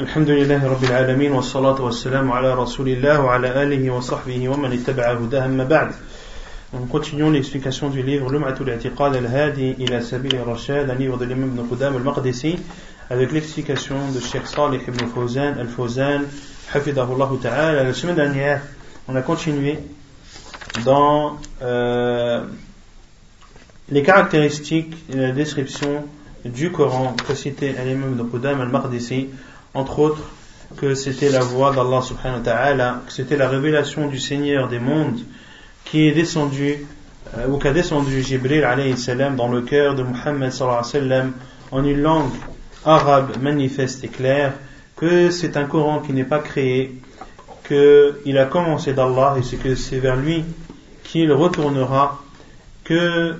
الحمد لله رب العالمين والصلاة والسلام على رسول الله وعلى آله وصحبه ومن اتبع هداه أما بعد Nous continuons l'explication du livre Lum'atul I'tiqad al-Hadi ila Sabil al-Rashad, un livre de l'imam ibn Qudam al-Maqdisi, avec l'explication de Sheikh Salih ibn Fawzan al-Fawzan, hafidahullah ta'ala. La semaine dernière, on a continué dans euh, les caractéristiques et la description du Coran que citait l'imam ibn Qudam al-Maqdisi, entre autres que c'était la voix d'Allah subhanahu wa ta'ala, que c'était la révélation du Seigneur des mondes qui est descendu euh, ou qu'a descendu Jibril alayhi salam dans le cœur de Muhammad sallallahu alayhi wa sallam en une langue arabe manifeste et claire, que c'est un Coran qui n'est pas créé, qu'il a commencé d'Allah et c'est que c'est vers lui qu'il retournera, que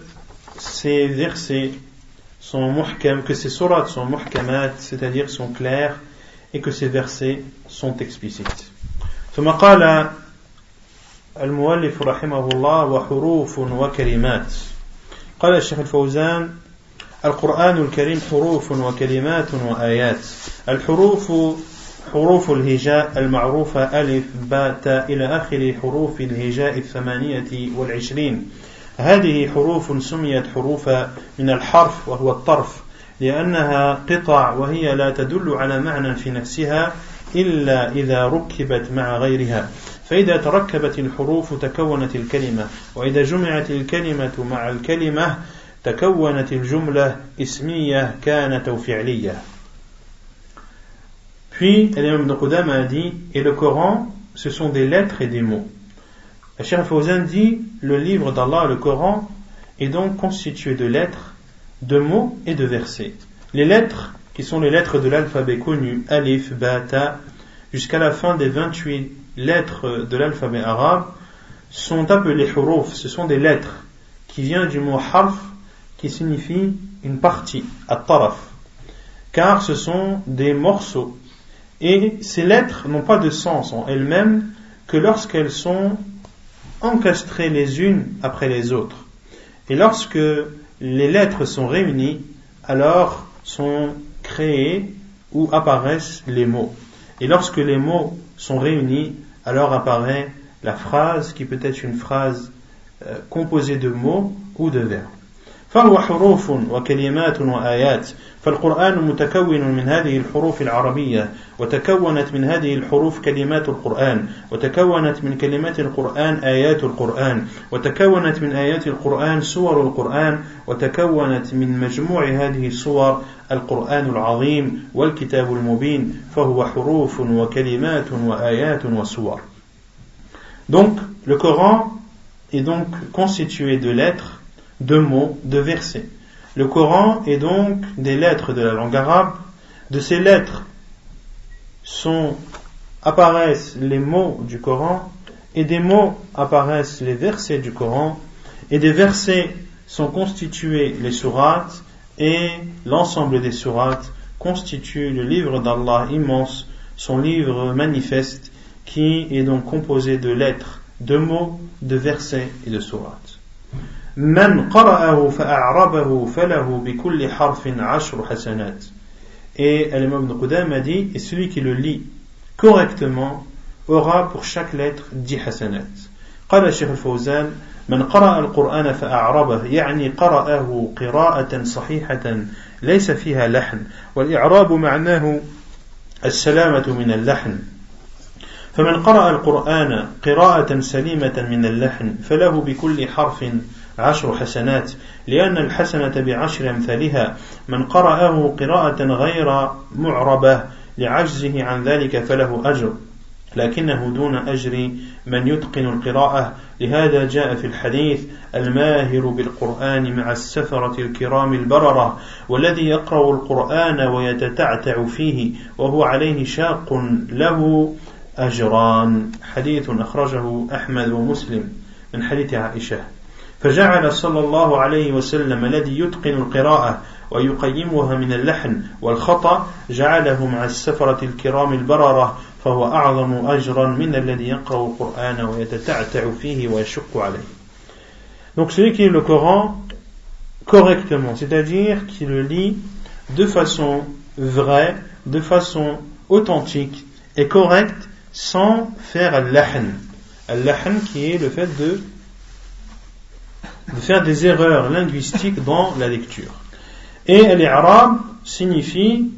ces versets sont muhkam, que ces sourates sont muhkamat, c'est-à-dire sont clairs, et que ces versets sont explicites. ثم قال المؤلف رحمه الله وحروف وكلمات. قال الشيخ الفوزان القرآن الكريم حروف وكلمات وآيات. الحروف حروف الهجاء المعروفة ألف باء تاء إلى آخر حروف الهجاء الثمانية والعشرين. هذه حروف سميت حروف من الحرف وهو الطرف. لأنها قطع وهي لا تدل على معنى في نفسها إلا إذا ركبت مع غيرها فإذا تركبت الحروف تكونت الكلمة وإذا جمعت الكلمة مع الكلمة تكونت الجملة اسمية كانت أو فعلية Puis, l'imam Ibn Qudama a dit, et le Coran, ce sont des lettres et des mots. Cheikh Fawzan dit, le livre d'Allah, le Coran, est donc constitué de lettres de mots et de versets. Les lettres, qui sont les lettres de l'alphabet connu, alif, bata, jusqu'à la fin des 28 lettres de l'alphabet arabe, sont appelées huruf, ce sont des lettres qui viennent du mot harf, qui signifie une partie, at-taraf, car ce sont des morceaux. Et ces lettres n'ont pas de sens en elles-mêmes que lorsqu'elles sont encastrées les unes après les autres. Et lorsque les lettres sont réunies, alors sont créés ou apparaissent les mots. Et lorsque les mots sont réunis, alors apparaît la phrase qui peut être une phrase euh, composée de mots ou de verbes. فهو حروف وكلمات وآيات فالقرآن متكون من هذه الحروف العربية وتكونت من هذه الحروف كلمات القرآن وتكونت من كلمات القرآن آيات القرآن وتكونت من آيات القرآن سور القرآن وتكونت من مجموع هذه الصور القرآن العظيم والكتاب المبين فهو حروف وكلمات وآيات وصور Donc, le Coran est donc constitué de lettres de mots, de versets. Le Coran est donc des lettres de la langue arabe. De ces lettres sont, apparaissent les mots du Coran, et des mots apparaissent les versets du Coran, et des versets sont constitués les sourates, et l'ensemble des sourates constitue le livre d'Allah immense, son livre manifeste, qui est donc composé de lettres, de mots, de versets et de sourates. من قرأه فأعربه فله بكل حرف عشر حسنات Et l'imam Ibn Qudam a dit, et celui qui le lit correctement aura pour chaque lettre 10 حسنات. قال الشيخ الفوزان من قرأ القرآن فأعربه يعني قرأه قراءة صحيحة ليس فيها لحن والإعراب معناه السلامة من اللحن فمن قرأ القرآن قراءة سليمة من اللحن فله بكل حرف عشر حسنات لأن الحسنة بعشر أمثالها من قرأه قراءة غير معربة لعجزه عن ذلك فله أجر لكنه دون أجر من يتقن القراءة. لهذا جاء في الحديث الماهر بالقرآن مع السفرة الكرام البررة والذي يقرأ القرآن ويتتعتع فيه وهو عليه شاق له أجران. حديث أخرجه أحمد ومسلم من حديث عائشة. فجعل صلى الله عليه وسلم الذي يتقن القراءة ويقيمها من اللحن والخطأ جعله مع السفرة الكرام البررة فهو أعظم أجرا من الذي يقرأ القرآن ويتتعتع فيه ويشق عليه Donc celui qui lit le Coran correctement, c'est-à-dire qui le lit de façon vraie, de façon authentique et correcte sans faire al-lahn. Al-lahn qui est le fait de, de faire des erreurs linguistiques dans la lecture. Et al-i'rab signifie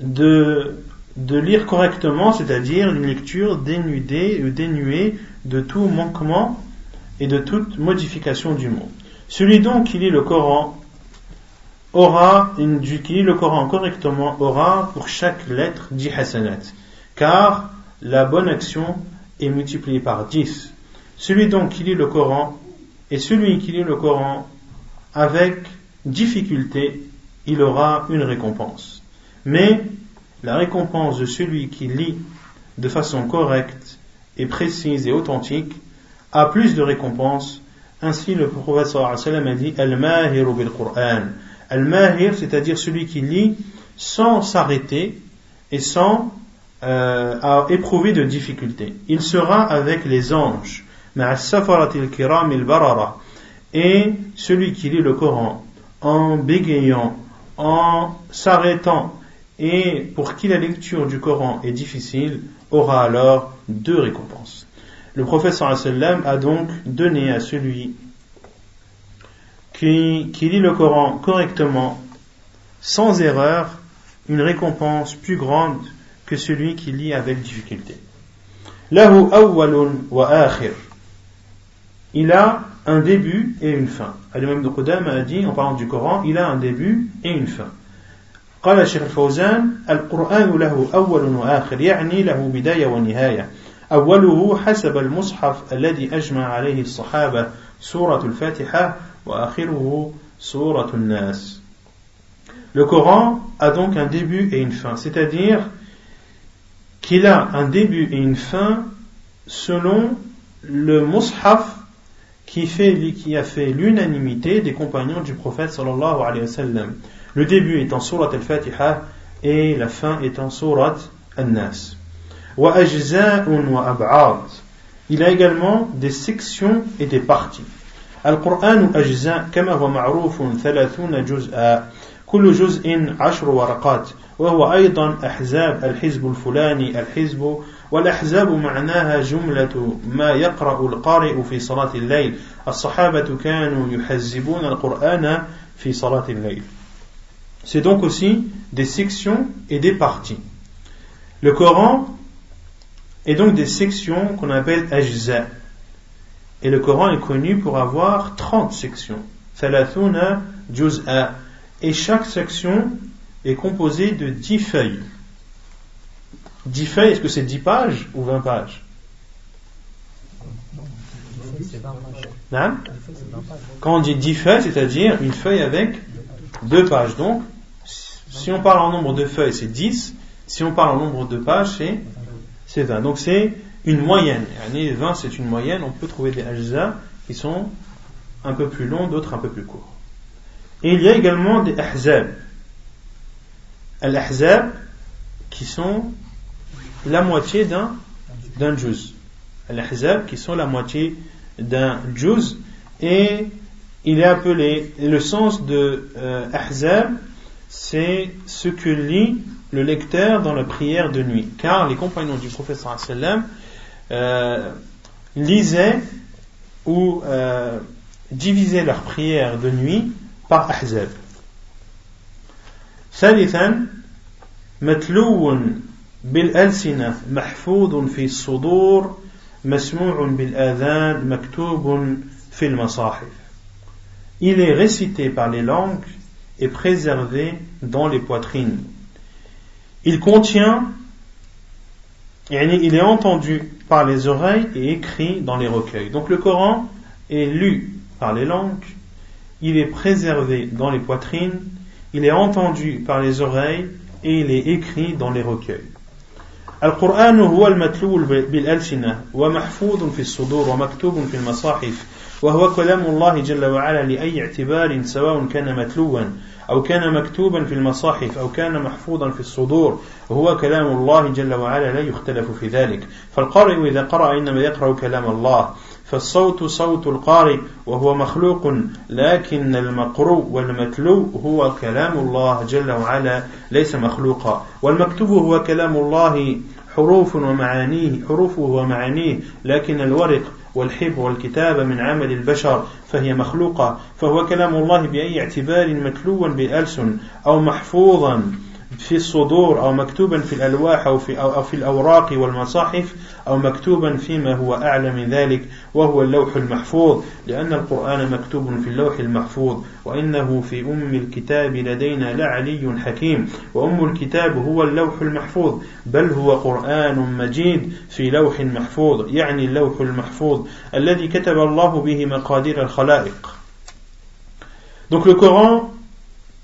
de, de lire correctement, c'est-à-dire une lecture dénudée, dénuée de tout manquement et de toute modification du mot. Celui donc qui lit le Coran aura, une, qui lit le Coran correctement aura pour chaque lettre 10 hasanat, car la bonne action est multipliée par 10. Celui donc qui lit le Coran et celui qui lit le Coran avec difficulté, il aura une récompense. Mais la récompense de celui qui lit de façon correcte et précise et authentique a plus de récompense. Ainsi, le prophète a dit Al-Mahir bil Qur'an. Al-Mahir, c'est-à-dire celui qui lit sans s'arrêter et sans euh, éprouver de difficultés. Il sera avec les anges. Et celui qui lit le Coran en bégayant, en s'arrêtant, et pour qui la lecture du Coran est difficile, aura alors deux récompenses. Le prophète a donc donné à celui qui lit le Coran correctement, sans erreur, une récompense plus grande que celui qui lit avec difficulté Il a un début et une fin. Al-Imam de Qudam a dit, en parlant du Coran, il a un début et une fin. قال الشيخ الفوزان القرآن له أول وآخر يعني له بداية ونهاية أوله حسب المصحف الذي أجمع عليه الصحابة سورة الفاتحة وآخره سورة الناس Le Coran a donc un début et une fin, c'est-à-dire qu'il a un début et une fin selon le mushaf qui, fait, qui a fait l'unanimité des compagnons du prophète sallallahu alayhi wa sallam. Le début est en surat al-Fatiha et la fin est en surat al-Nas. Il a également des sections et des parties. القرآن أجزاء كما هو معروف ثلاثون جزءا كل جزء عشر ورقات وهو أيضا أحزاب الحزب الفلاني الحزب والأحزاب معناها جملة ما يقرأ القارئ في صلاة الليل الصحابة كانوا يحزبون القرآن في صلاة الليل C'est donc aussi des sections et des parties. Le Coran est donc des sections qu'on appelle ajza. Et le Coran est connu pour avoir 30 sections. Thalathuna juz'a. Et chaque section est composée de 10 feuilles. 10 feuilles, est-ce que c'est 10 pages ou 20 pages Quand on dit 10 feuilles, c'est-à-dire une feuille avec deux pages. Donc, si on parle en nombre de feuilles, c'est 10. Si on parle en nombre de pages, c'est 20. Donc c'est une moyenne. 20, c'est une moyenne. On peut trouver des ajza qui sont un peu plus longs, d'autres un peu plus courts. Et il y a également des ahzab. Al-ahzab, qui sont la moitié d'un, d'un juz. Al-ahzab, qui sont la moitié d'un juz. Et il est appelé, le sens de euh, ahzab, c'est ce que lit le lecteur dans la prière de nuit. Car les compagnons du prophète sallam euh, lisaient ou euh, divisaient leur prière de nuit par ahzab. ثالثا متلو بالألسنة محفوظ في الصدور مسموع بالآذان مكتوب في المصاحف Il est récité par les langues est préservé dans les poitrines. Il contient, il est entendu par les oreilles et écrit dans les recueils. Donc le Coran est lu par les langues, il est préservé dans les poitrines, il est entendu par les oreilles et il est écrit dans les recueils. القرآن هو المتلو بالألسنة ومحفوظ في الصدور ومكتوب في المصاحف وهو كلام الله جل وعلا لأي اعتبار سواء كان متلوا أو كان مكتوبا في المصاحف أو كان محفوظا في الصدور. وهو كلام الله جل وعلا لا يختلف في ذلك. فالقارئ إذا قرأ إنما يقرأ كلام الله. فالصوت صوت القارئ وهو مخلوق لكن المقروء والمتلو هو كلام الله جل وعلا ليس مخلوقا. والمكتوب هو كلام الله حروف ومعانيه حروفه ومعانيه لكن الورق والحب والكتاب من عمل البشر فهي مخلوقة. فهو كلام الله بأي اعتبار متلوا بألسن أو محفوظا. في الصدور أو مكتوبا في الألواح أو في, أو في الأوراق والمصاحف أو مكتوبا فيما هو أعلى من ذلك وهو اللوح المحفوظ لأن القرآن مكتوب في اللوح المحفوظ وإنه في أم الكتاب لدينا لعلي حكيم وأم الكتاب هو اللوح المحفوظ بل هو قرآن مجيد في لوح محفوظ يعني اللوح المحفوظ الذي كتب الله به مقادير الخلائق. Donc le Coran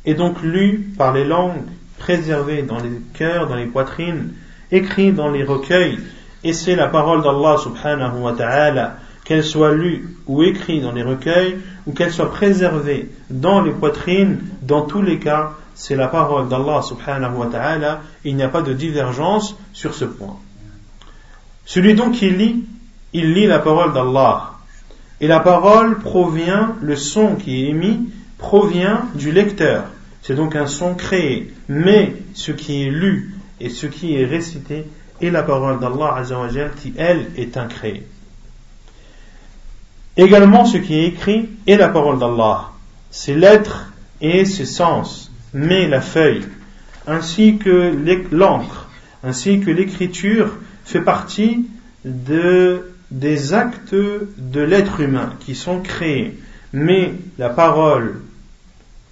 est donc lu par les langues préservé dans les cœurs, dans les poitrines, écrit dans les recueils, et c'est la parole d'Allah subhanahu wa ta'ala, qu'elle soit lue ou écrite dans les recueils, ou qu'elle soit préservée dans les poitrines, dans tous les cas, c'est la parole d'Allah subhanahu wa ta'ala, il n'y a pas de divergence sur ce point. Celui donc qui lit, il lit la parole d'Allah. Et la parole provient, le son qui est émis, provient du lecteur. C'est donc un son créé. Mais ce qui est lu et ce qui est récité est la parole d'Allah Azzawajal qui, elle, est incréée. Également, ce qui est écrit est la parole d'Allah. Ses lettres et ses sens, mais la feuille, ainsi que l'encre, ainsi que l'écriture fait partie de, des actes de l'être humain qui sont créés. Mais la parole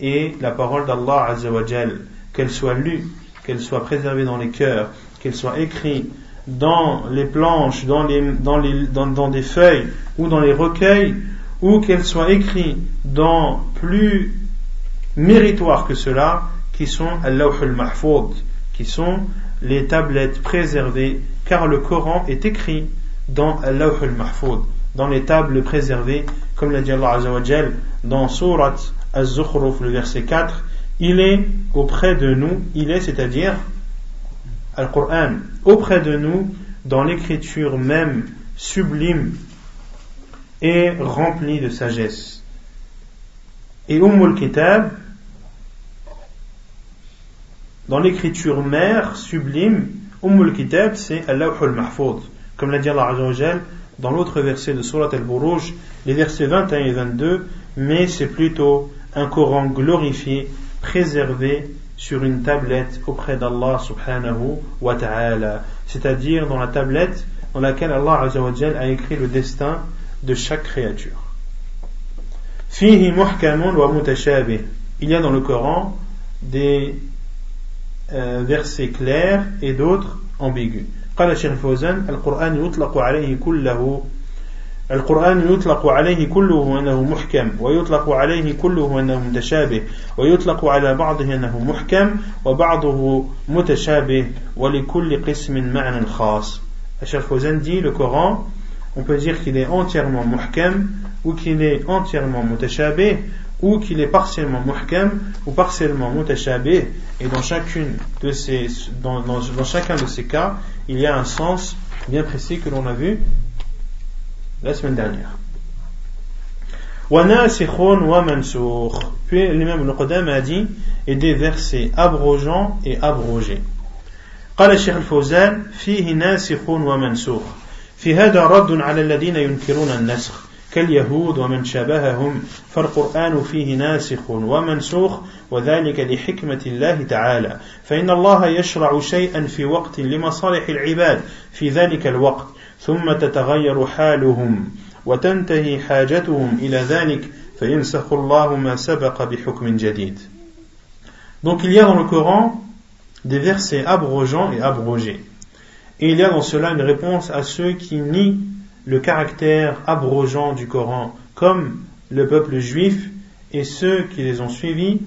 et la parole d'Allah Azzawajal, qu'elle soit lue, qu'elle soit préservée dans les cœurs, qu'elle soit écrite dans les planches, dans, les, dans, les, dans, dans des feuilles ou dans les recueils, ou qu'elle soit écrite dans plus méritoire que cela, qui sont al al-Mahfoud, qui sont les tablettes préservées, car le Coran est écrit dans al al-Mahfoud, dans les tables préservées, comme l'a dit Allah Azzawajal dans Surat Az-Zukhruf, le verset 4, il est auprès de nous, il est, c'est-à-dire Al-Qur'an, auprès de nous dans l'écriture même sublime et remplie de sagesse. Et Umm Kitab, dans l'écriture mère sublime, Umm Kitab, c'est Allah al-Mahfoud. Comme l'a dit Allah dans l'autre verset de Surat al-Buruj, les versets 21 et 22, mais c'est plutôt un Coran glorifié, préservé sur une tablette auprès d'Allah subhanahu wa ta'ala, c'est-à-dire dans la tablette dans laquelle Allah a écrit le destin de chaque créature. Fihi muhkamun wa mutashabih. Il y a dans le Coran des euh, versets clairs et d'autres ambigus. قال الشيخ فوزان القرآن يطلق عليه كله القرآن يطلق عليه كله أنه محكم ويطلق عليه كله أنه متشابه ويطلق على بعضه أنه محكم وبعضه متشابه ولكل قسم معنى خاص الشيخ فوزان dit le Coran on peut dire qu'il est entièrement muhkam ou qu'il est entièrement mutashabih ou qu'il est partiellement muhkam ou partiellement mutashabih et dans chacune de ces dans, dans, dans chacun de ces cas il y a un sens bien précis que l'on a vu La semaine dernière. Puis l'imam al-Qadam a dit et des versets abrogeants et abrogés. قال الشيخ الفوزان فيه ناسخ ومنسوخ في هذا رد على الذين ينكرون النسخ كاليهود ومن شابههم فالقرآن فيه ناسخ ومنسوخ وذلك لحكمة الله تعالى فإن الله يشرع شيئا في وقت لمصالح العباد في ذلك الوقت ثم تتغير حالهم وتنتهي حاجتهم إلى ذلك فينسخ الله ما سبق بحكم جديد Donc il y a dans le Coran des versets abrogeants et abrogés. Et il y a dans cela une réponse à ceux qui nient le caractère abrogeant du Coran, comme le peuple juif et ceux qui les ont suivis.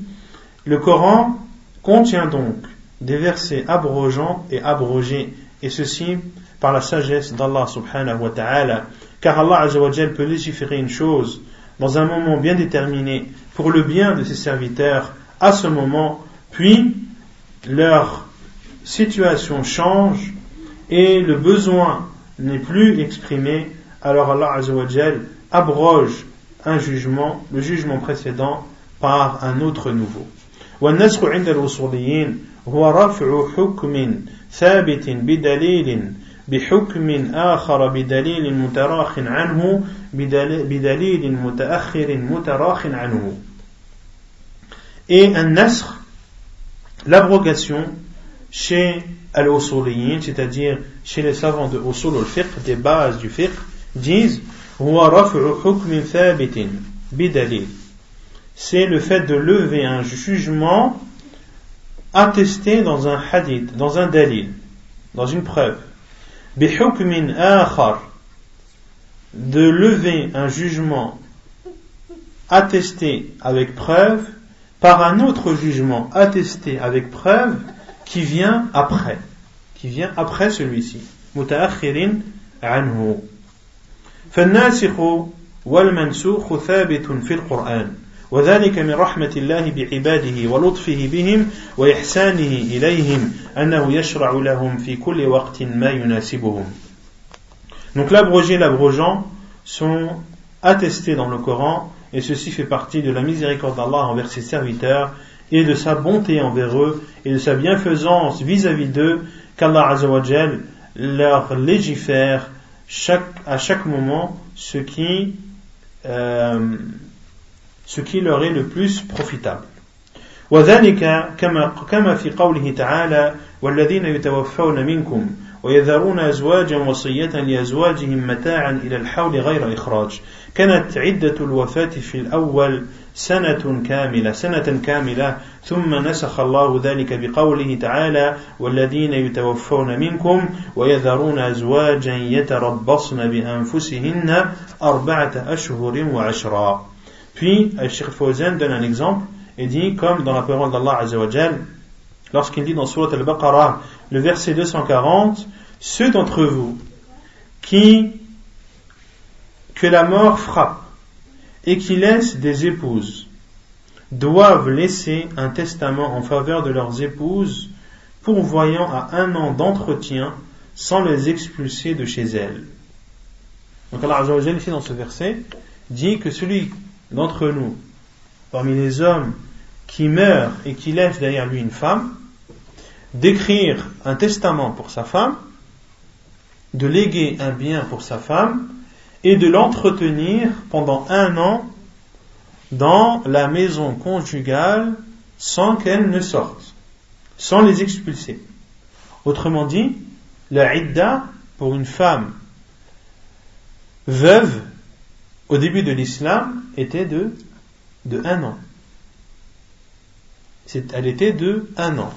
Le Coran contient donc des versets abrogeants et abrogés, et ceci par la sagesse d'Allah subhanahu wa ta'ala, car Allah azawajal peut légiférer une chose dans un moment bien déterminé pour le bien de ses serviteurs à ce moment, puis leur situation change et le besoin n'est plus exprimé alors Allah Azzawajal abroge un jugement, le jugement précédent, par un autre nouveau. والنسخ عند الوصوليين هو رفع حكم ثابت بدليل بحكم آخر بدليل متراخ عنه بدليل متأخر متراخ عنه et un nasr l'abrogation chez al-usuliyin c'est-à-dire chez les savants de usul al-fiqh des bases du fiqh disent هو رفع حكم ثابت بدليل c'est le fait de lever un jugement attesté dans un hadith, dans un dalil, dans une preuve. بحكم آخر de lever un jugement attesté avec preuve par un autre jugement attesté avec preuve qui vient après, qui vient après celui-ci. متأخر عنه. فالناسخ والمنسوخ ثابت في القرآن وذلك من رحمة الله بعباده ولطفه بهم وإحسانه إليهم أنه يشرع لهم في كل وقت ما يناسبهم Donc l'abrogé et l'abrogeant sont attestés dans le Coran et ceci fait partie de la miséricorde d'Allah envers ses serviteurs et de sa bonté envers eux et de sa bienfaisance vis-à-vis d'eux qu'Allah Azzawajal leur légifère chaque, à chaque moment ce qui euh, ce qui leur est le plus profitable. وذلك كما كما في قوله تعالى والذين يتوفون منكم ويذرون أزواجا وصية لأزواجهم متاعا إلى الحول غير إخراج كانت عدة الوفاة في الأول سنة كاملة سنة كاملة ثم نسخ الله ذلك بقوله تعالى والذين يتوفون منكم ويذرون أزواجا يتربصن بأنفسهن أربعة أشهر وعشرا Puis, Sheikh Fawzan donne un exemple et dit, comme dans la parole d'Allah Azzawajal, lorsqu'il dit dans Surat al-Baqarah, le verset 240, ceux d'entre vous qui, que la mort frappe et qui laissent des épouses, doivent laisser un testament en faveur de leurs épouses, pourvoyant à un an d'entretien sans les expulser de chez elles. Donc Allah Azzawajal ici dans ce verset dit que celui d'entre nous, parmi les hommes qui meurent et qui laissent derrière lui une femme, d'écrire un testament pour sa femme, de léguer un bien pour sa femme et de l'entretenir pendant un an dans la maison conjugale sans qu'elle ne sorte, sans les expulser. Autrement dit, la idda pour une femme veuve au début de l'islam, était de, un an. Elle était de un an.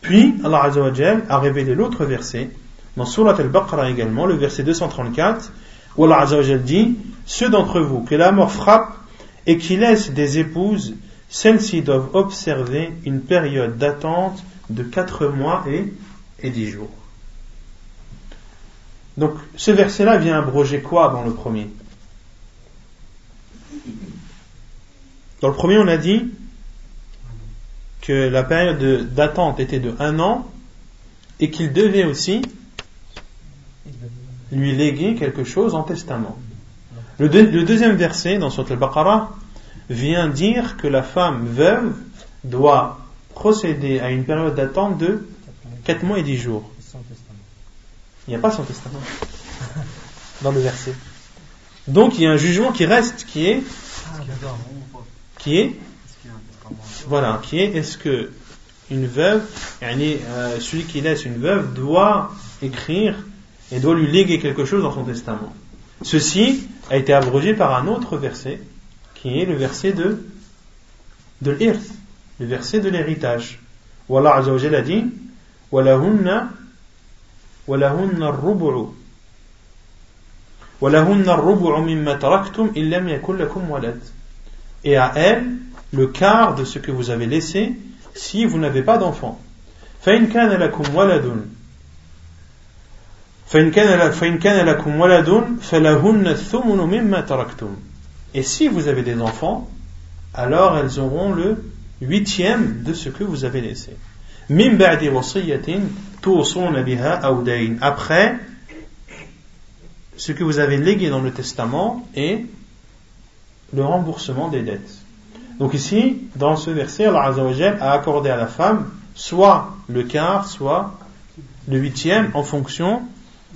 Puis, Allah a révélé l'autre verset, dans Surat al-Baqarah également, le verset 234, où Allah Azzawajal dit Ceux d'entre vous que la mort frappe et qui laissent des épouses, celles-ci doivent observer une période d'attente de 4 mois et, et 10 jours. Donc, ce verset-là vient abroger quoi dans le premier? Dans le premier, on a dit que la période d'attente était de un an et qu'il devait aussi lui léguer quelque chose en testament. Le, deuxième verset dans Surat al-Baqarah vient dire que la femme veuve doit procéder à une période d'attente de 4 mois et 10 jours. Il n'y a pas son testament dans le verset. Donc il y a un jugement qui reste, qui est qui est voilà, qui est est-ce que une veuve, euh, celui qui laisse une veuve doit écrire et doit lui léguer quelque chose dans son testament. Ceci a été abrogé par un autre verset, qui est le verset de, de l'irth, le verset de l'héritage. Où Allah Azzawajal a dit, وَلَهُنَّ وَلَهُنَّ الرُّبُعُ وَلَهُنَّ الرُّبُعُ مِمَّا تَرَكْتُمْ إِن لَمْ يَكُنْ لَكُمْ وَلَدٌ et à elle le quart de ce que vous avez laissé si vous n'avez pas d'enfant. Et si vous avez des enfants, alors elles auront le huitième de ce que vous avez laissé. Après ce que vous avez légué dans le testament et le remboursement des dettes. Donc ici, dans ce verset, Allah a accordé à la femme soit le quart, soit le huitième en fonction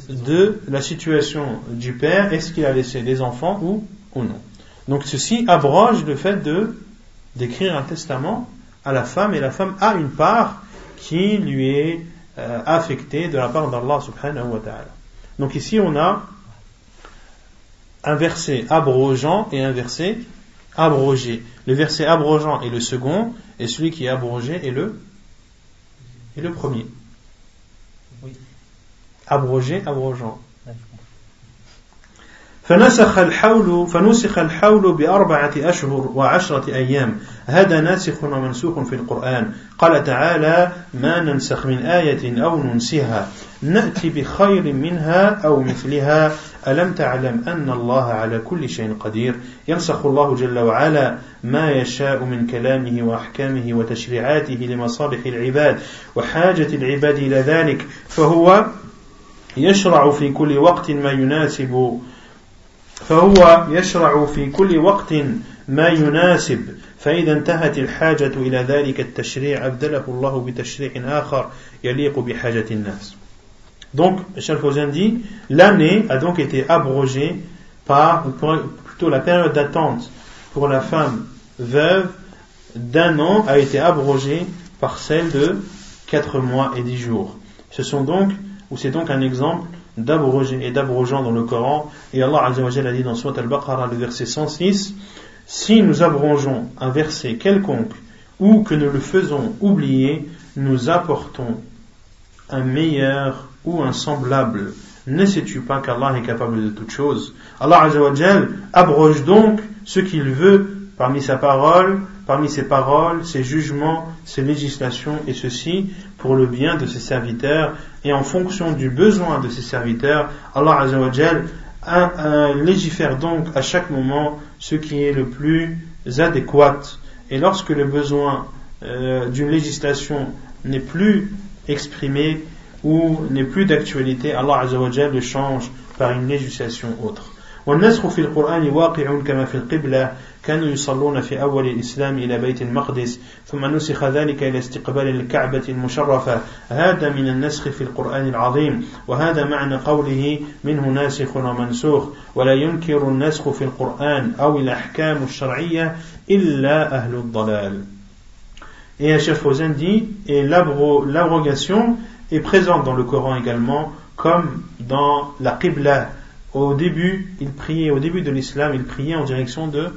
de la situation du père, est-ce qu'il a laissé des enfants ou, ou non. Donc ceci abroge le fait de d'écrire un testament à la femme et la femme a une part qui lui est euh, affectée de la part d'Allah subhanahu. Donc ici on a un verset abrogeant et un verset abrogé. Le verset abrogeant est le second et celui qui est abrogé est le, est le premier. Abrogé, abrogeant. فنسخ الحول فنسخ الحول بأربعة أشهر وعشرة أيام هذا ناسخ ومنسوخ في القرآن قال تعالى ما ننسخ من آية أو ننسها نأتي بخير منها أو مثلها. ألم تعلم أن الله على كل شيء قدير؟ ينسخ الله جل وعلا ما يشاء من كلامه وأحكامه وتشريعاته لمصالح العباد وحاجة العباد إلى ذلك. فهو يشرع في كل وقت ما يناسب. فهو يشرع في كل وقت ما يناسب. فإذا انتهت الحاجة إلى ذلك التشريع أبدله الله بتشريع آخر يليق بحاجة الناس. Donc, Michel Fauzen dit, l'année a donc été abrogée par, plutôt la période d'attente pour la femme veuve d'un an a été abrogée par celle de 4 mois et 10 jours. Ce sont donc, ou c'est donc un exemple d'abrogé et d'abrogeant dans le Coran. Et Allah a dit dans Surat al-Baqarah, le verset 106, si nous abrogeons un verset quelconque ou que nous le faisons oublier, nous apportons un meilleur ou un semblable. Ne sais-tu pas qu'Allah est capable de toutes choses? Allah Azzawajal abroge donc ce qu'il veut parmi sa parole, parmi ses paroles, ses jugements, ses législations, et ceci pour le bien de ses serviteurs, et en fonction du besoin de ses serviteurs, Allah Azzawajal légifère donc à chaque moment ce qui est le plus adéquat. Et lorsque le besoin euh, d'une législation n'est plus exprimé ou n'est plus d'actualité, Allah Azzawajal le change par une législation autre. والنسخ في القرآن واقع كما في القبلة كانوا يصلون في أول الإسلام إلى بيت المقدس ثم نسخ ذلك إلى استقبال الكعبة المشرفة هذا من النسخ في القرآن العظيم وهذا معنى قوله منه ناسخ ومنسوخ ولا ينكر النسخ في القرآن أو الأحكام الشرعية إلا أهل الضلال Et Cheikh Fawzan dit, et l'abrogation est présente dans le Coran également, comme dans la Qibla, au début, il priait, au début de l'islam, il priait en direction de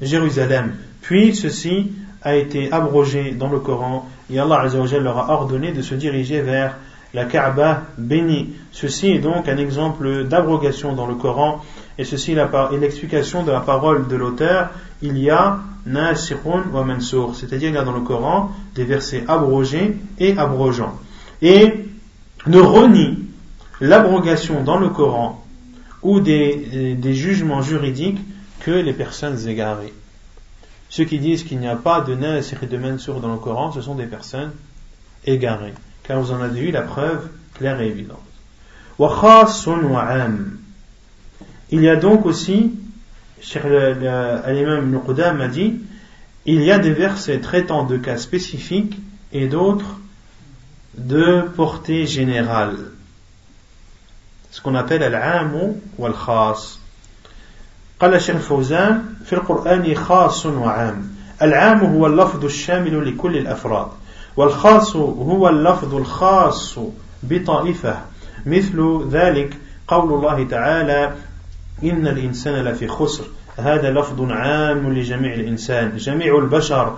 Jérusalem. Puis ceci a été abrogé dans le Coran et Allah leur a ordonné de se diriger vers la Kaaba bénie. Ceci est donc un exemple d'abrogation dans le Coran et ceci est l'explication de la parole de l'auteur. Il y a Nasirun wa Mansour, c'est-à-dire il y a dans le Coran des versets abrogés et abrogeants. Et ne renie l'abrogation dans le Coran ou des, jugements juridiques que les personnes égarées. Ceux qui disent qu'il n'y a pas de nasir et de mansour dans le Coran, ce sont des personnes égarées. Car vous en avez eu la preuve claire et évidente. Il y a donc aussi, l'imam Ibn Qudam a dit, il y a des versets traitant de cas spécifiques et d'autres de portée générale ce qu'on appelle al-amu wal-khas. قال الشيخ الفوزان في القرآن خاص وعام العام هو اللفظ الشامل لكل الأفراد والخاص هو اللفظ الخاص بطائفة مثل ذلك قول الله تعالى إن الإنسان لفي خسر هذا لفظ عام لجميع الإنسان جميع البشر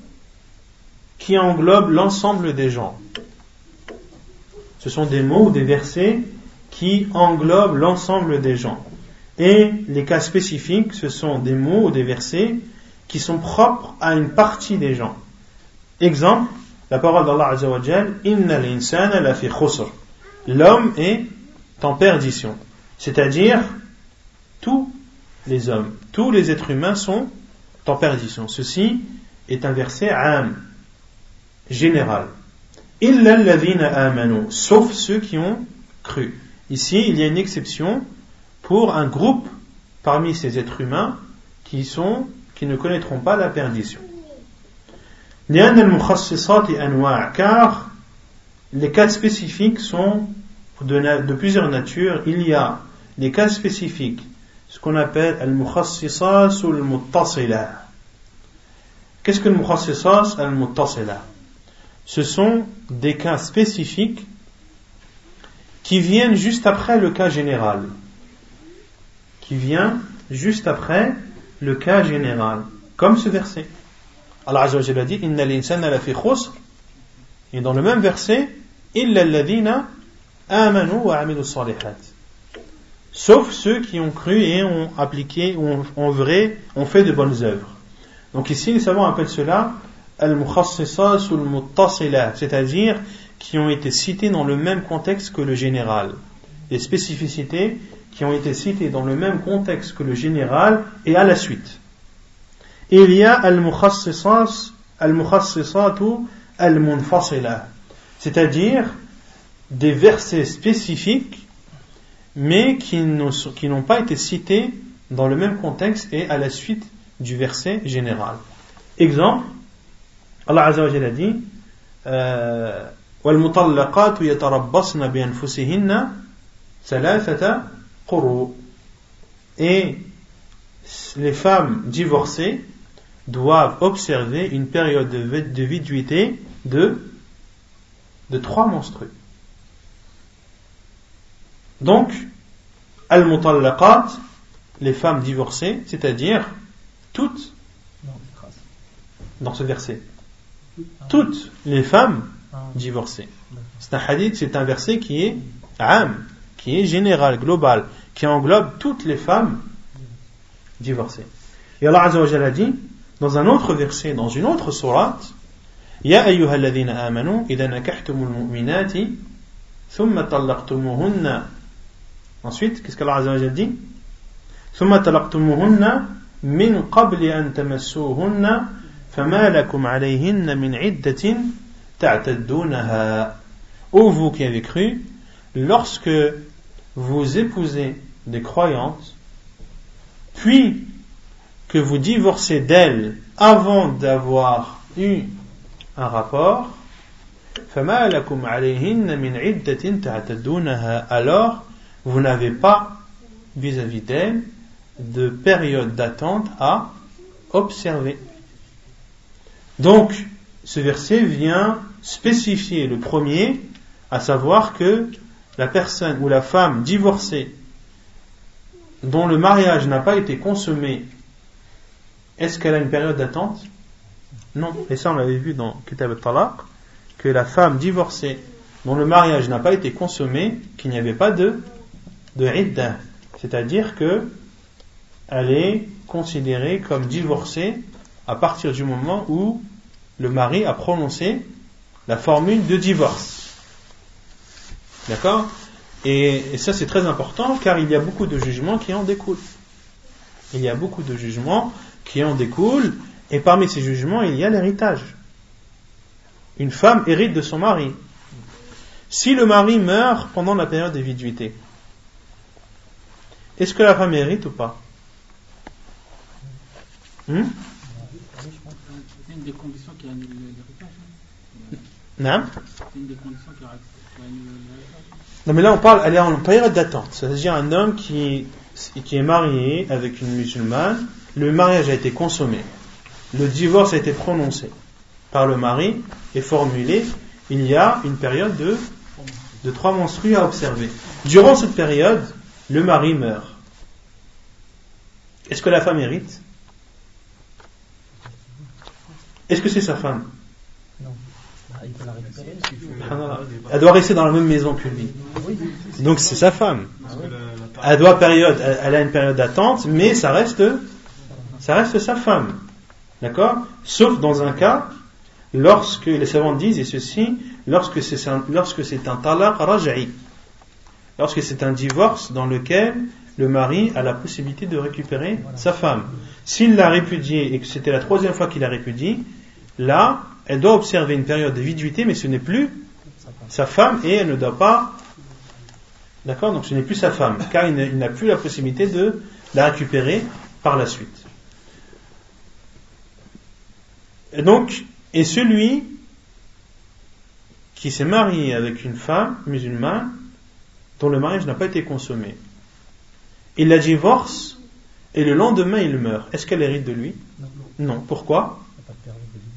qui englobent l'ensemble des gens. Ce sont des mots ou des versets qui englobent l'ensemble des gens. Et les cas spécifiques, ce sont des mots ou des versets qui sont propres à une partie des gens. Exemple, la parole d'Allah Azzawajal, Inna l'insana la fi khusr. L'homme est en perdition. C'est-à-dire, tous les hommes, tous les êtres humains sont en perdition. Ceci est un verset am, général. Sauf ceux qui ont cru. Ici, il y a une exception pour un groupe parmi ces êtres humains qui sont, qui ne connaîtront pas la perdition. car les cas spécifiques sont de, de, plusieurs natures. Il y a les cas spécifiques, ce qu'on appelle al-mukhassisas ou al-muttasila. Qu'est-ce que le mukhassisas al-muttasila? Ce sont des cas spécifiques qui viennent juste après le cas général. Qui vient juste après le cas général. Comme ce verset. Allah a dit Inna. Et dans le même verset, Illa alladhina amanu wa amilu salihat. Sauf ceux qui ont cru et ont appliqué, ont, ont vrai, ont fait de bonnes œuvres. Donc ici, les savants appellent cela c'est-à-dire qui ont été cités dans le même contexte que le général. Les spécificités qui ont été citées dans le même contexte que le général et à la suite. il y a al-mukhassisas, al-mukhassisatu al-munfasila, c'est-à-dire des versets spécifiques mais qui n'ont pas été cités dans le même contexte et à la suite du verset général. Exemple, Allah Azza wa Jalla dit euh, والمطلقات يتربصن بأنفسهن ثلاثة قروء et les femmes divorcées doivent observer une période de viduité de, de trois menstrues. Donc, al-mutallaqat, les femmes divorcées, c'est-à-dire toutes, dans ce verset, toutes les femmes divorcées. C'est un hadith, c'est un verset qui est am, qui est général, global, qui englobe toutes les femmes divorcées. Et Allah Azza wa a dit, dans un autre verset, dans une autre sourate, Ya ayyuha alladhina amanu, idha nakahtumul mu'minati, thumma tallaqtumuhunna Ensuite, qu'est-ce qu'Allah Azza wa dit ثم طلقتموهن من قبل أن تمسوهن فما لكم عليهن من عدة تعتدونها Ô vous qui avez cru, lorsque vous épousez des croyantes, puis que vous divorcez d'elles avant d'avoir eu un rapport, فما لكم عليهن من عدة تعتدونها alors vous n'avez pas vis-à-vis d'elle de période d'attente à observer. Donc, ce verset vient spécifier le premier, à savoir que la personne ou la femme divorcée dont le mariage n'a pas été consommé, est-ce qu'elle a une période d'attente? Non. Et ça, on l'avait vu dans Kitab al-Talaq, que la femme divorcée dont le mariage n'a pas été consommé, qu'il n'y avait pas de de idda, c'est-à-dire que elle est considérée comme divorcée à partir du moment où le mari a prononcé la formule de divorce. D'accord? Et, ça c'est très important car il y a beaucoup de jugements qui en découlent. Il y a beaucoup de jugements qui en découlent et parmi ces jugements il y a l'héritage. Une femme hérite de son mari. Si le mari meurt pendant la période de viduité, est-ce que la femme hérite ou pas? Hmm? Une des conditions qui annule l'héritage. Non C'est une des conditions qui annule l'héritage. Non, mais là on parle, elle est en période d'attente. C'est-à-dire un homme qui, qui est marié avec une musulmane, le mariage a été consommé, le divorce a été prononcé par le mari et formulé, il y a une période de, de trois menstrues à observer. Durant cette période, le mari meurt. Est-ce que la femme hérite? Est-ce que c'est sa femme Non. Elle doit rester dans la même maison que lui. Donc c'est sa femme. Elle doit période, elle a une période d'attente, mais ça reste, ça reste sa femme. D'accord? Sauf dans un cas, lorsque les savants disent, et ceci, lorsque c'est un, lorsque c'est un talaq raj'i, lorsque c'est un divorce dans lequel le mari a la possibilité de récupérer sa femme. S'il l'a répudiée et que c'était la troisième fois qu'il la répudie, là, elle doit observer une période de viduité, mais ce n'est plus sa femme et elle ne doit pas. D'accord Donc ce n'est plus sa femme, car il n'a plus la possibilité de la récupérer par la suite. Et donc, et celui qui s'est marié avec une femme musulmane dont le mariage n'a pas été consommé, il la divorce et le lendemain il meurt. Est-ce qu'elle hérite de lui? Non. Pourquoi?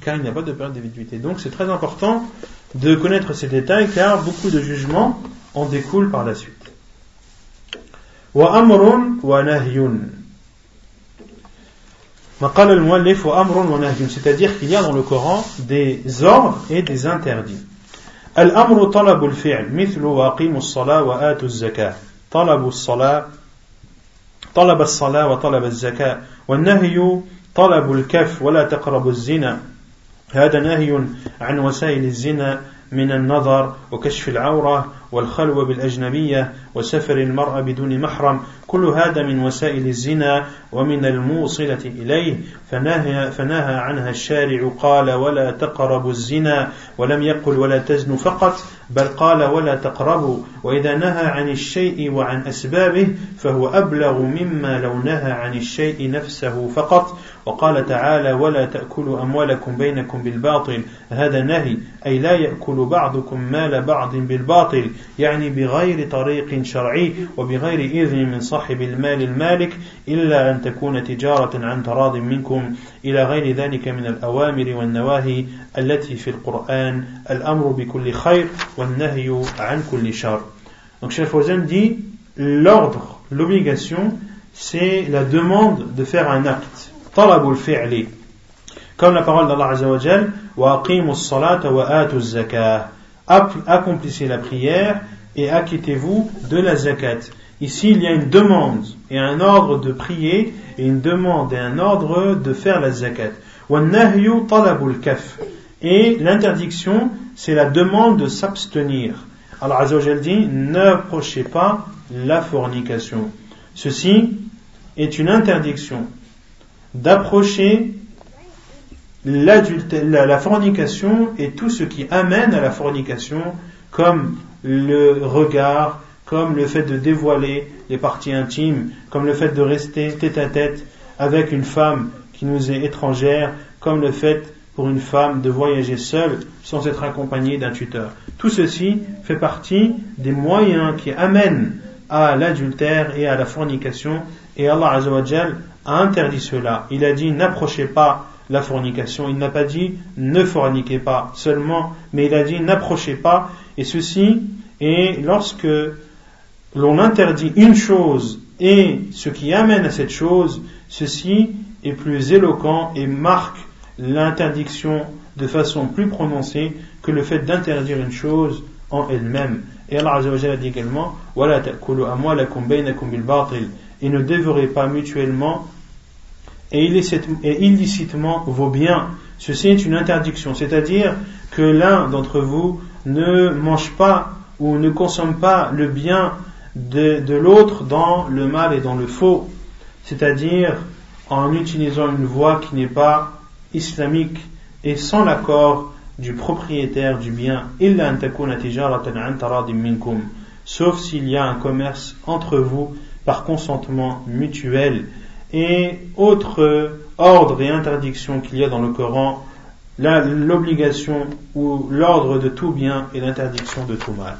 Car il n'y a pas de période de Donc c'est très important de connaître ces détails car beaucoup de jugements en découlent par la suite. Wa amrun wa nahyun. C'est-à-dire qu'il y a dans le Coran des ordres et des interdits. الأمر طلب الفعل مثل وأقيموا الصلاة وآتوا الزكاة طلب الصلاة طلب الصلاة وطلب الزكاة والنهي طلب الكف ولا تقربوا الزنا هذا نهي عن وسائل الزنا من النظر وكشف العورة والخلوة بالأجنبية وسفر المرأة بدون محرم. كل هذا من وسائل الزنا ومن الموصلة إليه. فنهى, فنهى عنها الشارع قال ولا تقربوا الزنا ولم يقل ولا تزنوا فقط بل قال ولا تقربوا وإذا نهى عن الشيء وعن أسبابه فهو أبلغ مما لو نهى عن الشيء نفسه فقط. وقال تعالى ولا تأكلوا أموالكم بينكم بالباطل. هذا نهي أي لا يأكل بعضكم مال بعض بالباطل يعني بغير طريق شرعي وبغير إذن من صاحب المال المالك إلا أن تكون تجارة عن تراض منكم. إلى غير ذلك من الأوامر والنواهي التي في القرآن الأمر بكل خير والنهي عن كل شر. Donc Cheikh Fawzan dit l'ordre, l'obligation, c'est la demande de faire un acte. Talabul fi'li. Comme la parole d'Allah Azza wa aqimus accomplissez la prière et acquittez-vous de la zakat. Ici, il y a une demande et un ordre de prier et une demande et un ordre de faire la zakat. Et l'interdiction, c'est la demande de s'abstenir. Alors Azzawajal dit, n'approchez pas la fornication. Ceci est une interdiction d'approcher la, la, fornication et tout ce qui amène à la fornication, comme le regard, comme le fait de dévoiler les parties intimes, comme le fait de rester tête à tête avec une femme qui nous est étrangère, comme le fait pour une femme de voyager seule sans être accompagnée d'un tuteur. Tout ceci fait partie des moyens qui amènent à l'adultère et à la fornication et Allah a interdit cela. Il a dit n'approchez pas la fornication. Il n'a pas dit ne forniquez pas seulement, mais il a dit n'approchez pas. Et ceci est lorsque l'on interdit une chose et ce qui amène à cette chose, ceci est plus éloquent et marque l'interdiction de façon plus prononcée que le fait d'interdire une chose en elle-même. Et Allah a dit également et ne dévorez pas mutuellement et illicitement vos biens. Ceci est une interdiction, c'est-à-dire que l'un d'entre vous ne mange pas ou ne consomme pas le bien de, l'autre dans le mal et dans le faux, c'est-à-dire en utilisant une voie qui n'est pas islamique et sans l'accord du propriétaire du bien, sauf s'il y a un commerce entre vous par consentement mutuel Et autre ordre et interdiction qu'il y a dans le Coran, l'obligation ou l'ordre de tout bien et l'interdiction de tout mal.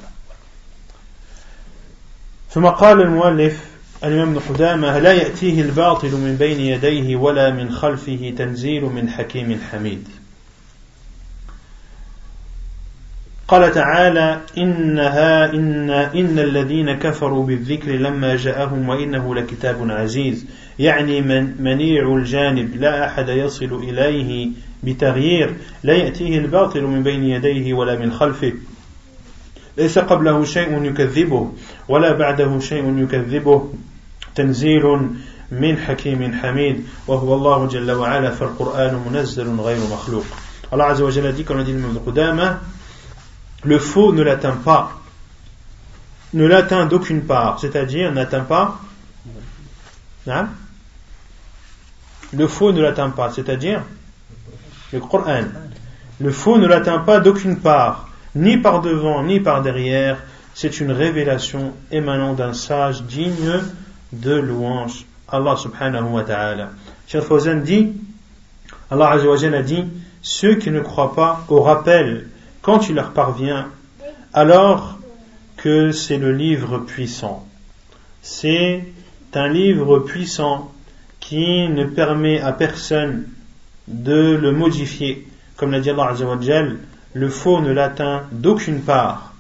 ثم قال المؤلف الإمام ابن قدامة لا يأتيه الباطل من بين يديه ولا من خلفه تنزيل من حكيم حميد قال تعالى إنها إن, إن الذين كفروا بالذكر لما جاءهم وإنه لكتاب عزيز يعني من منيع الجانب لا أحد يصل إليه بتغيير لا يأتيه الباطل من بين يديه ولا من خلفه. ليس قبله شيء يكذبه ولا بعده شيء يكذبه. تنزيل من حكيم حميد وهو الله جل وعلا فالقرآن منزل غير مخلوق. Allah Azza wa Jalla dit, comme l'a le faux ne l'atteint pas, ne l'atteint d'aucune part, c'est-à-dire n'atteint pas? Le faux ne l'atteint pas, c'est-à-dire le Coran. Le faux ne l'atteint pas d'aucune part, ni par devant, ni par derrière. C'est une révélation émanant d'un sage digne de louange. Allah subhanahu wa ta'ala. Cheikh dit, Allah a dit, ceux qui ne croient pas au rappel quand il leur parvient, alors que c'est le livre puissant. C'est un livre puissant qui ne permet à personne de le modifier. Comme l'a dit Allah Azzawajal, le faux ne l'atteint d'aucune part,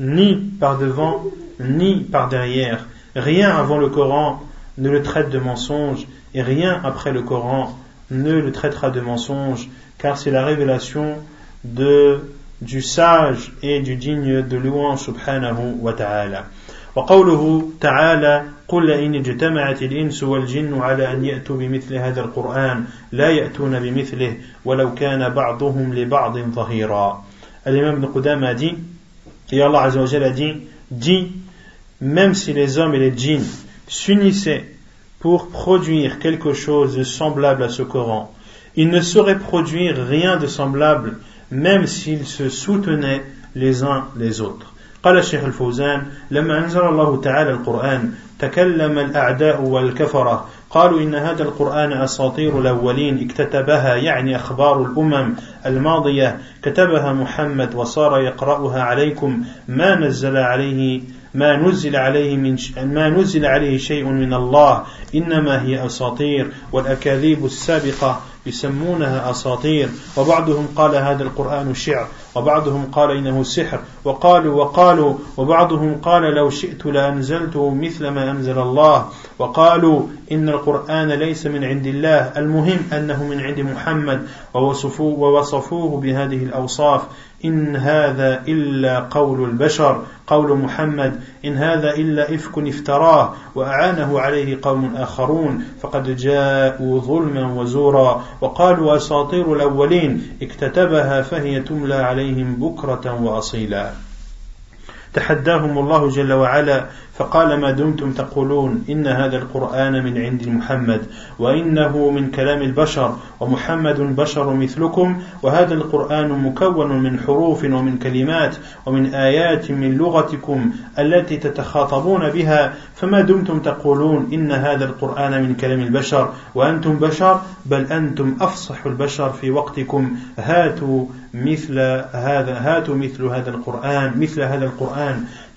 ni par devant, ni par derrière. Rien avant le Coran ne le traite de mensonge, et rien après le Coran ne le traitera de mensonge, car c'est la révélation de, du sage et du digne de louange subhanahu wa ta'ala. وقوله تعالى قل إن اجتمعت الإنس والجن على أن يأتوا بمثل هذا القرآن لا يأتون بمثله ولو كان بعضهم لبعض ظهيرا L'imam Ibn Qudam a dit, et Allah Azza wa a dit, dit, même si les hommes et les djinns s'unissaient pour produire quelque chose de semblable à ce Coran, ils ne sauraient produire rien de semblable, même s'ils se soutenaient les uns les autres. قال الشيخ الفوزان لما أنزل الله تعالى القرآن تكلم الأعداء والكفرة قالوا إن هذا القرآن أساطير الأولين اكتتبها يعني أخبار الأمم الماضية كتبها محمد وصار يقرأها عليكم ما نزل عليه ما نزل عليه من ما نزل عليه شيء من الله إنما هي أساطير والأكاذيب السابقة يسمونها أساطير. وبعضهم قال هذا القرآن شعر. وبعضهم قال إنه سحر وقالوا وقالوا وبعضهم قال لو شئت لأنزلته مثل ما أنزل الله. وقالوا إن القرآن ليس من عند الله المهم أنه من عند محمد ووصفوه, ووصفوه بهذه الأوصاف. إن هذا إلا قول البشر قول محمد إن هذا إلا إفك افتراه وأعانه عليه قوم آخرون فقد جاءوا ظلما وزورا وقالوا أساطير الأولين اكتتبها فهي تملى عليهم بكرة وأصيلا. تحداهم الله جل وعلا فقال ما دمتم تقولون إن هذا القرآن من عند محمد وإنه من كلام البشر ومحمد بشر مثلكم وهذا القرآن مكون من حروف ومن كلمات ومن آيات من لغتكم التي تتخاطبون بها فما دمتم تقولون إن هذا القرآن من كلام البشر وأنتم بشر بل أنتم أفصح البشر في وقتكم هاتوا مثل هذا هاتوا مثل هذا القرآن مثل هذا القرآن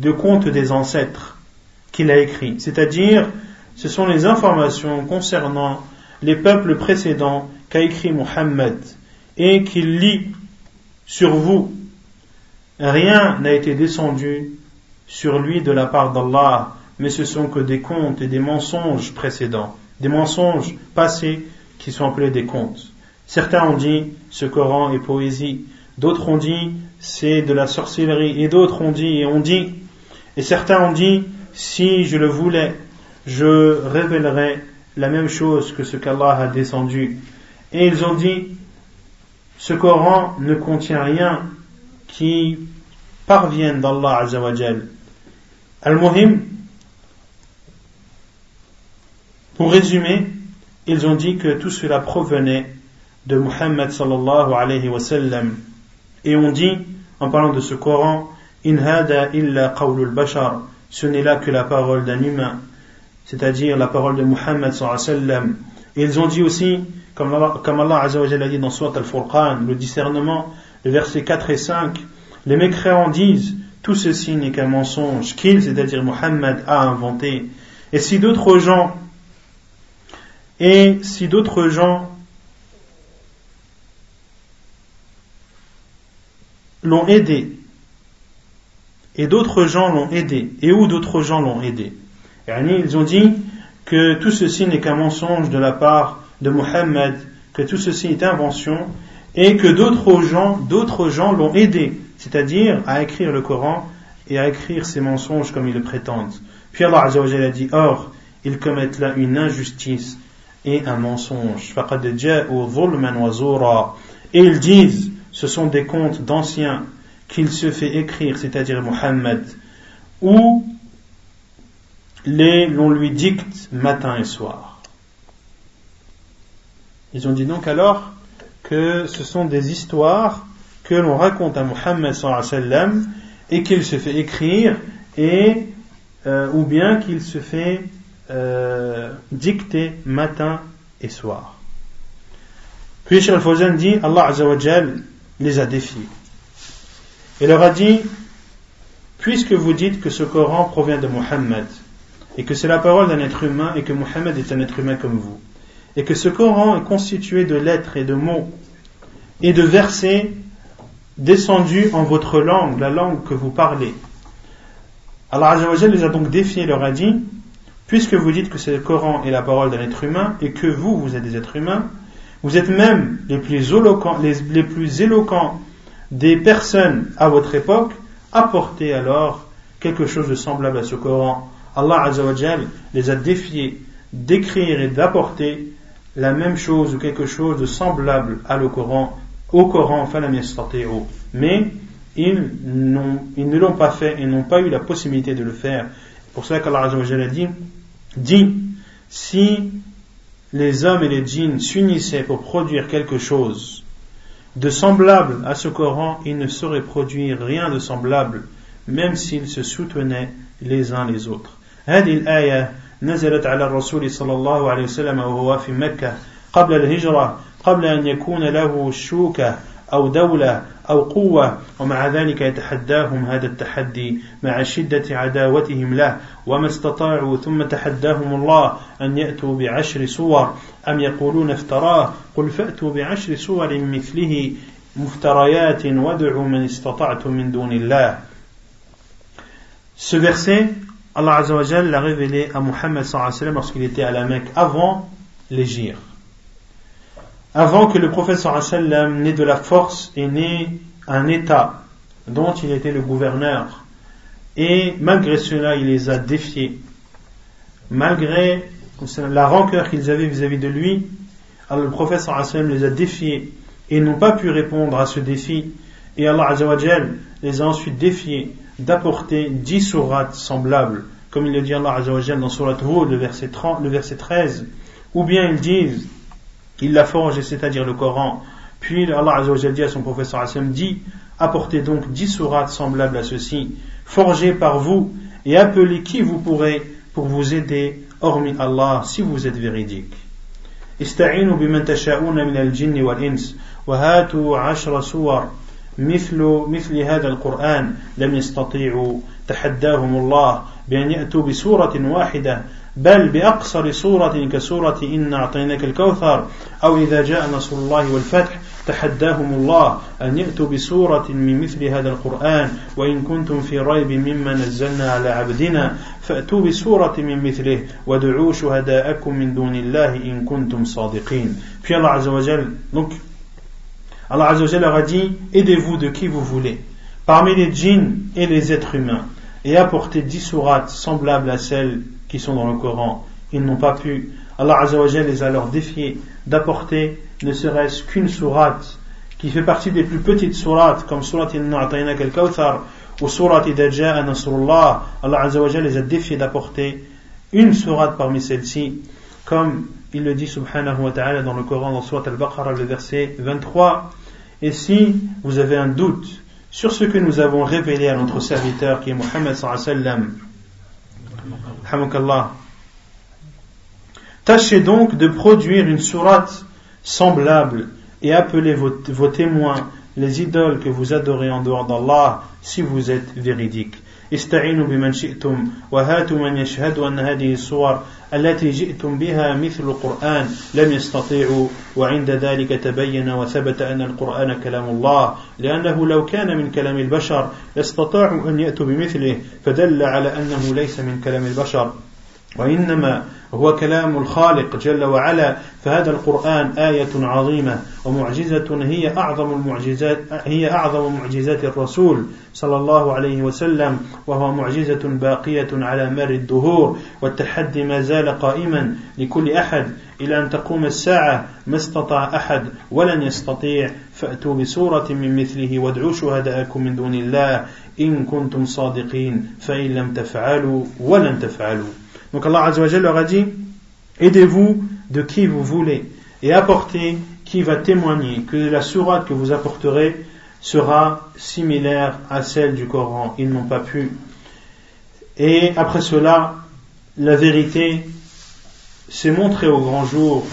de conte des ancêtres qu'il a écrit. C'est-à-dire, ce sont les informations concernant les peuples précédents qu'a écrit Muhammad et qu'il lit sur vous. Rien n'a été descendu sur lui de la part d'Allah, mais ce sont que des contes et des mensonges précédents, des mensonges passés qui sont appelés des contes. Certains ont dit ce Coran est poésie, d'autres ont dit c'est de la sorcellerie, et d'autres ont dit et ont dit, et certains ont dit si je le voulais, je révélerais la même chose que ce qu'Allah a descendu. Et ils ont dit ce Coran ne contient rien qui parvienne d'Allah Azzawajal. Al-Muhim, pour résumer, ils ont dit que tout cela provenait de Muhammad sallallahu alayhi wa sallam. Et on dit, en parlant de ce Coran, In hada illa qawlul bashar, ce n'est là que la parole d'un humain, c'est-à-dire la parole de Muhammad sallam. Ils ont dit aussi, comme Allah, a dit dans Surat al-Furqan, le discernement, le verset 4 et 5, les mécréants disent tout ceci n'est qu'un mensonge qu'il, c'est-à-dire Mohammed, a inventé. Et si d'autres gens, et si d'autres gens l'ont aidé, et d'autres gens l'ont aidé, et où d'autres gens l'ont aidé? Ils ont dit que tout ceci n'est qu'un mensonge de la part de Mohammed, que tout ceci est invention, et que d'autres gens, d'autres gens l'ont aidé, c'est-à-dire à écrire le Coran et à écrire ces mensonges comme ils le prétendent. Puis Allah a dit, or, ils commettent là une injustice et un mensonge. Et ils disent, ce sont des contes d'anciens qu'il se fait écrire, c'est-à-dire Mohammed, ou l'on lui dicte matin et soir. Ils ont dit donc alors que ce sont des histoires que l'on raconte à Mohammed et qu'il se fait écrire euh, ou bien qu'il se fait euh, dicter matin et soir. Puis Cheikh dit Allah Azzawajal les a défiés. Et leur a dit Puisque vous dites que ce Coran provient de Mohammed et que c'est la parole d'un être humain et que Mohammed est un être humain comme vous, et que ce Coran est constitué de lettres et de mots et de versets descendus en votre langue, la langue que vous parlez. Allah les a donc défiés, leur a dit, puisque vous dites que ce Coran est la parole d'un être humain et que vous, vous êtes des êtres humains, vous êtes même les, plus éloquents des personnes à votre époque, apportez alors quelque chose de semblable à ce Coran. Allah les a défiés d'écrire et d'apporter la même chose ou quelque chose de semblable à le Coran, au Coran, mais ils, ils ne l'ont pas fait et n'ont pas eu la possibilité de le faire. Pour cela qu'Allah a dit, dit, si les hommes et les djinns s'unissaient pour produire quelque chose de semblable à ce Coran, ils ne sauraient produire rien de semblable, même s'ils se soutenaient les uns les autres. نزلت على الرسول صلى الله عليه وسلم وهو في مكة قبل الهجرة قبل أن يكون له شوكة أو دولة أو قوة ومع ذلك يتحداهم هذا التحدي مع شدة عداوتهم له. وما استطاعوا ثم تحداهم الله أن يأتوا بعشر صور أم يقولون افتراه؟ قل فأتوا بعشر صور مثله مفتريات وادعوا من استطعتم من دون الله. Ce verset Allah Azzawajal l'a révélé à Muhammad lorsqu'il était à la Mecque, avant l'Égypte. Avant que le prophète sallam n'ait de la force et n'ait un état dont il était le gouverneur. Et malgré cela, il les a défiés. Malgré la rancœur qu'ils avaient vis-à-vis de lui, le prophète sallam les a défiés et n'ont pas pu répondre à ce défi. Et Allah Azzawajal les a ensuite défiés d'apporter dix sourates semblables, comme il le dit Allah Azzawajal dans Surat Hud, le verset, 30, le verset 13, ou bien ils disent, ils la forgent, c'est-à-dire le Coran, puis Allah Azzawajal dit à son professeur Hassan, dit, apportez donc dix sourates semblables à ceci, forgées par vous, et appelez qui vous pourrez pour vous aider, hormis Allah, si vous êtes véridique. استعينوا بمن تشاءون من الجن والإنس وهاتوا عشر سور مثل مثل هذا القرآن لم يستطيعوا تحداهم الله بأن يأتوا بسورة واحدة بل بأقصر سورة كسورة إن أعطيناك الكوثر أو إذا جاء نصر الله والفتح تحداهم الله أن يأتوا بسورة من مثل هذا القرآن وإن كنتم في ريب مما نزلنا على عبدنا فأتوا بسورة من مثله ودعوا شهداءكم من دون الله إن كنتم صادقين. Puis Allah Azza wa Jal, donc Allah Azzawajal leur a dit Aidez-vous de qui vous voulez, parmi les djinns et les êtres humains, et apportez dix sourates semblables à celles qui sont dans le Coran. Ils n'ont pas pu. Allah Azzawajal les a alors défiés d'apporter ne serait-ce qu'une sourate qui fait partie des plus petites sourates, comme Surat Inna al-Kawthar ou Surat Idaja Nasrullah. Allah Azzawajal les a défiés d'apporter une sourate parmi celles-ci, comme il le dit subhanahu wa ta'ala dans le Coran, dans Surat al-Baqarah, le verset 23. Et si vous avez un doute sur ce que nous avons révélé à notre serviteur qui est sallallahu alayhi tâchez donc de produire une sourate semblable et appelez vos, témoins les idoles que vous adorez en dehors d'Allah si vous êtes véridique. استعينوا بمن شئتم وهاتوا من يشهد أن هذه الصور التي جئتم بها مثل القرآن لم يستطيعوا وعند ذلك تبين وثبت أن القرآن كلام الله لأنه لو كان من كلام البشر لاستطاعوا أن يأتوا بمثله فدل على أنه ليس من كلام البشر. وإنما هو كلام الخالق جل وعلا فهذا القرآن آية عظيمة ومعجزة هي أعظم المعجزات هي أعظم معجزات الرسول صلى الله عليه وسلم وهو معجزة باقية على مر الدهور والتحدي ما زال قائما لكل أحد إلى أن تقوم الساعة ما استطاع أحد ولن يستطيع فأتوا بسورة من مثله وادعوا شهداءكم من دون الله إن كنتم صادقين فإن لم تفعلوا ولن تفعلوا. Donc Allah Azzawajal leur a dit Aidez-vous de qui vous voulez et apportez qui va témoigner que la sourate que vous apporterez sera similaire à celle du Coran. Ils n'ont pas pu. Et après cela, la vérité s'est montrée au grand jour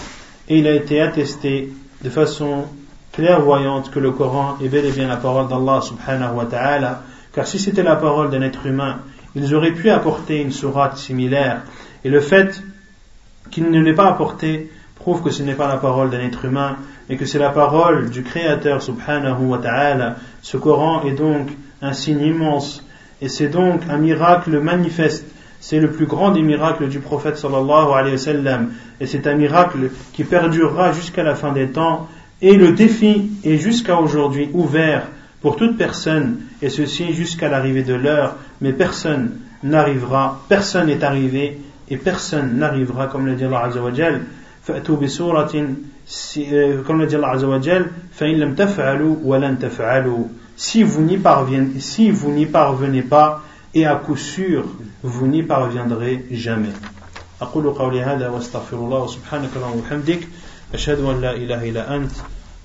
et il a été attesté de façon clairvoyante que le Coran est bel et bien la parole d'Allah subhanahu wa ta'ala. Car si c'était la parole d'un être humain, ils auraient pu apporter une sourate similaire. Et le fait qu'ils ne l'aient pas apporté prouve que ce n'est pas la parole d'un être humain, mais que c'est la parole du Créateur subhanahu wa ta'ala. Ce Coran est donc un signe immense, et c'est donc un miracle manifeste. C'est le plus grand des miracles du prophète sallallahu alayhi wa sallam, et c'est un miracle qui perdurera jusqu'à la fin des temps, et le défi est jusqu'à aujourd'hui ouvert pour toute personne, et ceci jusqu'à l'arrivée de l'heure, mais personne n'arrivera, personne n'est arrivé, et personne n'arrivera, comme le dit Allah Azzawajal, فأتوا بسورة comme le dit Allah Azzawajal, فإن لم تفعلوا ولن تفعلوا si vous n'y parvenez, si vous n'y parvenez pas, et à coup sûr, vous n'y parviendrez jamais. أقول قولي هذا واستغفر الله سبحانك اللهم وبحمدك أشهد أن لا إله إلا أنت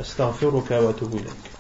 أستغفرك وأتوب إليك